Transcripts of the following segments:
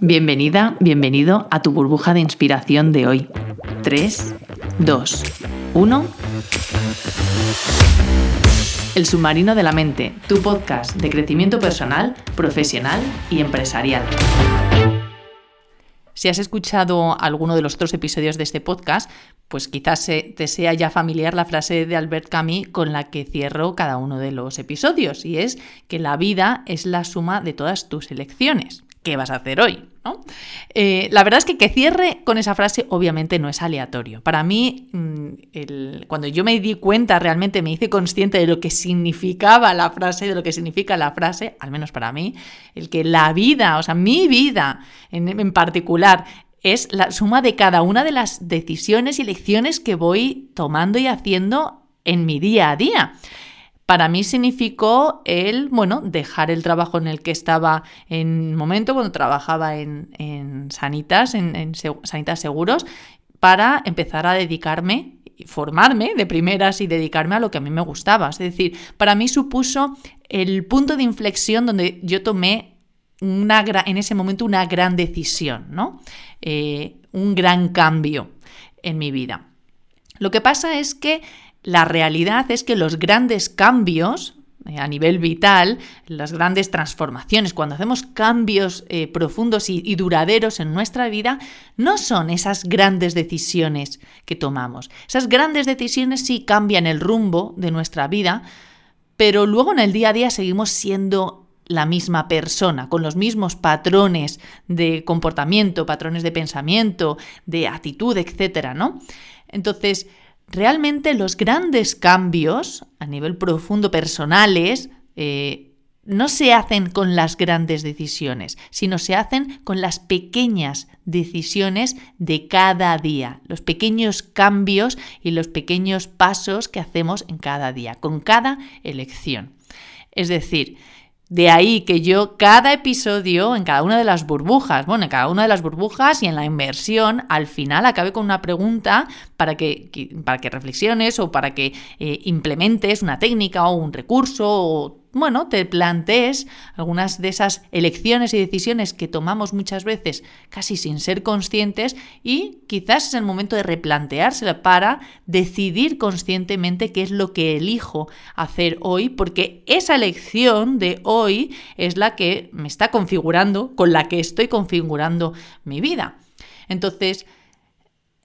Bienvenida, bienvenido a tu burbuja de inspiración de hoy. 3, 2, 1. El submarino de la mente, tu podcast de crecimiento personal, profesional y empresarial. Si has escuchado alguno de los otros episodios de este podcast, pues quizás te sea ya familiar la frase de Albert Camus con la que cierro cada uno de los episodios, y es que la vida es la suma de todas tus elecciones. ¿Qué vas a hacer hoy? Eh, la verdad es que que cierre con esa frase obviamente no es aleatorio. Para mí, mm, cuando yo me di cuenta, realmente me hice consciente de lo que significaba la frase, de lo que significa la frase, al menos para mí, el que la vida, o sea, mi vida en, en particular, es la suma de cada una de las decisiones y elecciones que voy tomando y haciendo en mi día a día para mí significó el, bueno, dejar el trabajo en el que estaba en un momento, cuando trabajaba en, Sanitas, en, Sanitas Seguros, para empezar a dedicarme formarme de primeras y dedicarme a lo que a mí me gustaba. Es decir, para mí supuso el punto de inflexión donde yo tomé una, en ese momento una gran decisión, ¿no? Eh, un gran cambio en mi vida. Lo que pasa es que la realidad es que los grandes cambios eh, a nivel vital, las grandes transformaciones, cuando hacemos cambios eh, profundos y, duraderos en nuestra vida, no son esas grandes decisiones que tomamos. Esas grandes decisiones sí cambian el rumbo de nuestra vida, pero luego en el día a día seguimos siendo la misma persona, con los mismos patrones de comportamiento, patrones de pensamiento, de actitud, etcétera, ¿no? Entonces, realmente los grandes cambios a nivel profundo personales eh, no se hacen con las grandes decisiones, sino se hacen con las pequeñas decisiones de cada día, los pequeños cambios y los pequeños pasos que hacemos en cada día, con cada elección. Es decir, de ahí que yo cada episodio, en cada una de las burbujas, bueno, en cada una de las burbujas y en la inversión, al final acabe con una pregunta para que, para que reflexiones o para que eh, implementes una técnica o un recurso o bueno, te plantees algunas de esas elecciones y decisiones que tomamos muchas veces casi sin ser conscientes y quizás es el momento de replanteársela para decidir conscientemente qué es lo que elijo hacer hoy, porque esa elección de hoy es la que me está configurando, con la que estoy configurando mi vida. Entonces,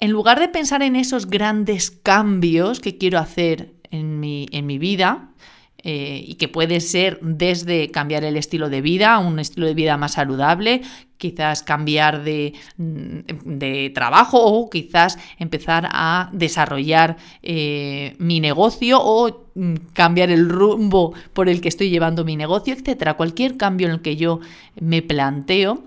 en lugar de pensar en esos grandes cambios que quiero hacer en mi, en mi vida, eh, y que puede ser desde cambiar el estilo de vida un estilo de vida más saludable, quizás cambiar de, mm, trabajo o quizás empezar a desarrollar eh, mi negocio o mm, cambiar el rumbo por el que estoy llevando mi negocio, etcétera. Cualquier cambio en el que yo me planteo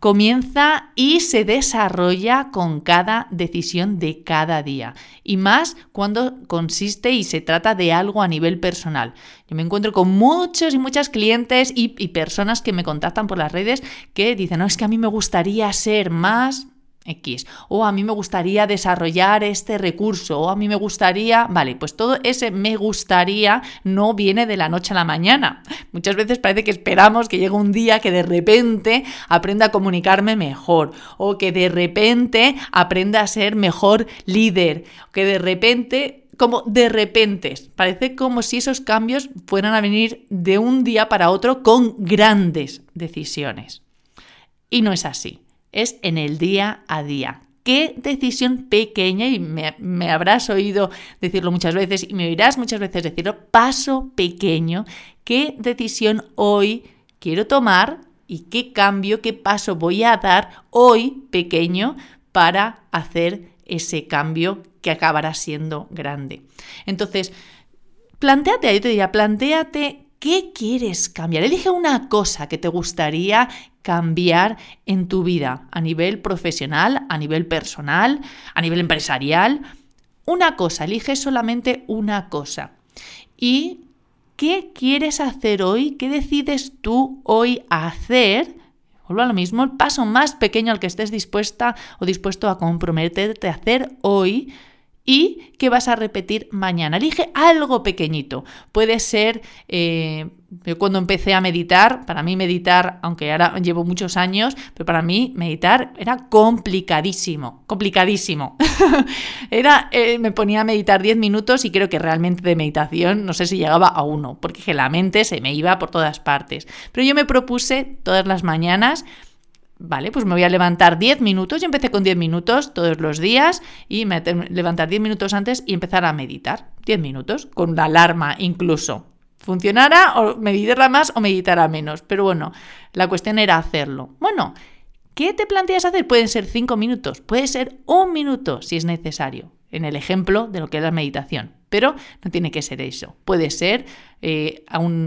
comienza y se desarrolla con cada decisión de cada día. Y más cuando consiste y se trata de algo a nivel personal. Yo me encuentro con muchos y muchas clientes y, personas que me contactan por las redes que dicen, no, es que a mí me gustaría ser más X. O a mí me gustaría desarrollar este recurso. O a mí me gustaría. Vale, pues todo ese me gustaría no viene de la noche a la mañana. Muchas veces parece que esperamos que llegue un día que de repente aprenda a comunicarme mejor. O que de repente aprenda a ser mejor líder. Que de repente como de repente. Parece como si esos cambios fueran a venir de un día para otro con grandes decisiones. Y no es así es en el día a día. Qué decisión pequeña, y me, habrás oído decirlo muchas veces y me oirás muchas veces decirlo, paso pequeño, qué decisión hoy quiero tomar y qué cambio, qué paso voy a dar hoy pequeño para hacer ese cambio que acabará siendo grande. Entonces, planteate, yo te diría, planteate ¿Qué quieres cambiar? Elige una cosa que te gustaría cambiar en tu vida, a nivel profesional, a nivel personal, a nivel empresarial. Una cosa, elige solamente una cosa. ¿Y qué quieres hacer hoy? ¿Qué decides tú hoy hacer? Vuelvo a lo mismo, el paso más pequeño al que estés dispuesta o dispuesto a comprometerte a hacer hoy y que vas a repetir mañana. Elige algo pequeñito. Puede ser, eh, cuando empecé a meditar, para mí meditar, aunque ahora llevo muchos años, pero para mí meditar era complicadísimo, complicadísimo. era, eh, me ponía a meditar 10 minutos y creo que realmente de meditación no sé si llegaba a uno, porque la mente se me iba por todas partes. Pero yo me propuse todas las mañanas Vale, pues me voy a levantar 10 minutos. Yo empecé con 10 minutos todos los días y me levantar 10 minutos antes y empezar a meditar. 10 minutos, con la alarma incluso. Funcionara o meditará más o meditará menos. Pero bueno, la cuestión era hacerlo. Bueno, ¿qué te planteas hacer? Pueden ser 5 minutos, puede ser un minuto si es necesario, en el ejemplo de lo que es la meditación. Pero no tiene que ser eso. Puede ser eh,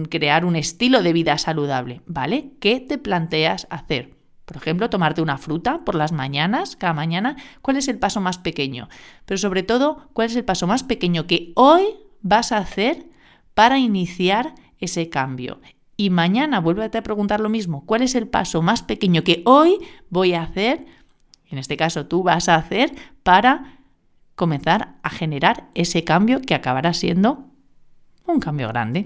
crear un estilo de vida saludable, ¿vale? ¿Qué te planteas hacer? Por ejemplo, tomarte una fruta por las mañanas, cada mañana. ¿Cuál es el paso más pequeño? Pero sobre todo, ¿cuál es el paso más pequeño que hoy vas a hacer para iniciar ese cambio? Y mañana vuélvete a preguntar lo mismo. ¿Cuál es el paso más pequeño que hoy voy a hacer? En este caso, tú vas a hacer para comenzar a generar ese cambio que acabará siendo un cambio grande.